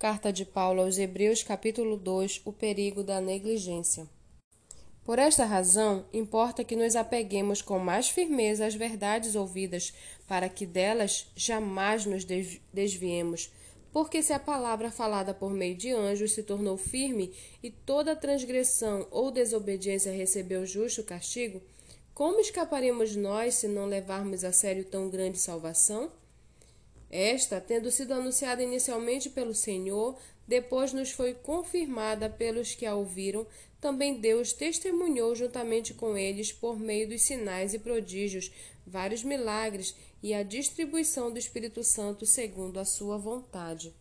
Carta de Paulo aos Hebreus, capítulo 2 O perigo da negligência. Por esta razão, importa que nos apeguemos com mais firmeza às verdades ouvidas, para que delas jamais nos desviemos. Porque se a palavra falada por meio de anjos se tornou firme e toda transgressão ou desobediência recebeu justo castigo, como escaparemos nós se não levarmos a sério tão grande salvação? Esta, tendo sido anunciada inicialmente pelo Senhor, depois nos foi confirmada pelos que a ouviram, também Deus testemunhou juntamente com eles por meio dos sinais e prodígios, vários milagres e a distribuição do Espírito Santo segundo a sua vontade.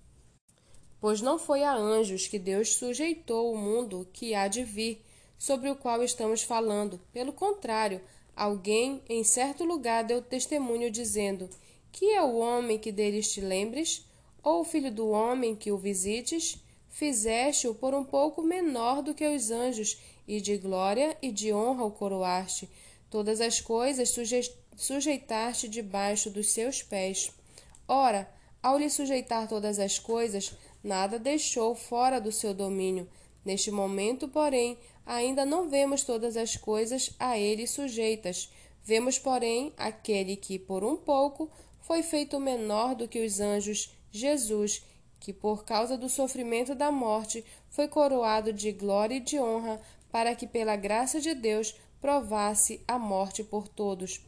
Pois não foi a anjos que Deus sujeitou o mundo que há de vir, sobre o qual estamos falando. Pelo contrário, alguém em certo lugar deu testemunho dizendo: que é o homem que deles te lembres? Ou o filho do homem que o visites? Fizeste-o por um pouco menor do que os anjos, e de glória e de honra o coroaste. Todas as coisas suje sujeitaste debaixo dos seus pés. Ora, ao lhe sujeitar todas as coisas, nada deixou fora do seu domínio. Neste momento, porém, ainda não vemos todas as coisas a ele sujeitas. Vemos, porém, aquele que, por um pouco, foi feito menor do que os anjos, Jesus, que por causa do sofrimento da morte foi coroado de glória e de honra, para que pela graça de Deus provasse a morte por todos.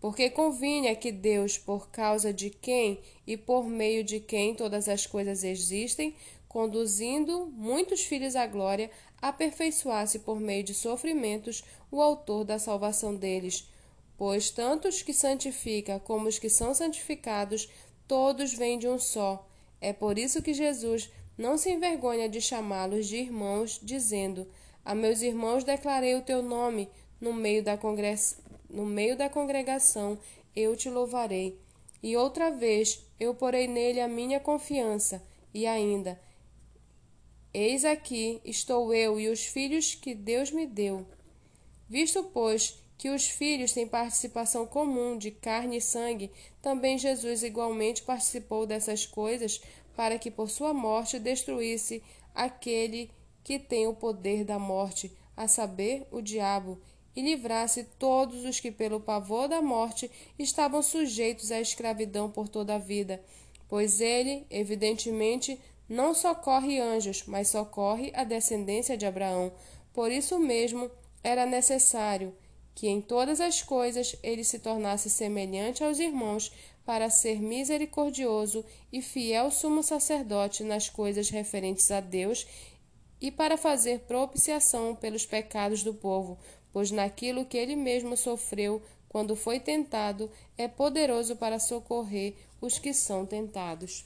Porque convinha que Deus, por causa de quem e por meio de quem todas as coisas existem, conduzindo muitos filhos à glória, aperfeiçoasse por meio de sofrimentos o autor da salvação deles Pois tanto os que santifica como os que são santificados, todos vêm de um só. É por isso que Jesus não se envergonha de chamá-los de irmãos, dizendo: A meus irmãos declarei o teu nome, no meio da, no meio da congregação eu te louvarei. E outra vez eu porei nele a minha confiança, e ainda: Eis aqui estou eu e os filhos que Deus me deu. Visto, pois, que os filhos têm participação comum de carne e sangue, também Jesus igualmente participou dessas coisas, para que por sua morte destruísse aquele que tem o poder da morte, a saber, o diabo, e livrasse todos os que, pelo pavor da morte, estavam sujeitos à escravidão por toda a vida. Pois ele, evidentemente, não socorre anjos, mas socorre a descendência de Abraão. Por isso mesmo era necessário que em todas as coisas ele se tornasse semelhante aos irmãos, para ser misericordioso e fiel sumo sacerdote nas coisas referentes a Deus e para fazer propiciação pelos pecados do povo, pois naquilo que ele mesmo sofreu quando foi tentado, é poderoso para socorrer os que são tentados.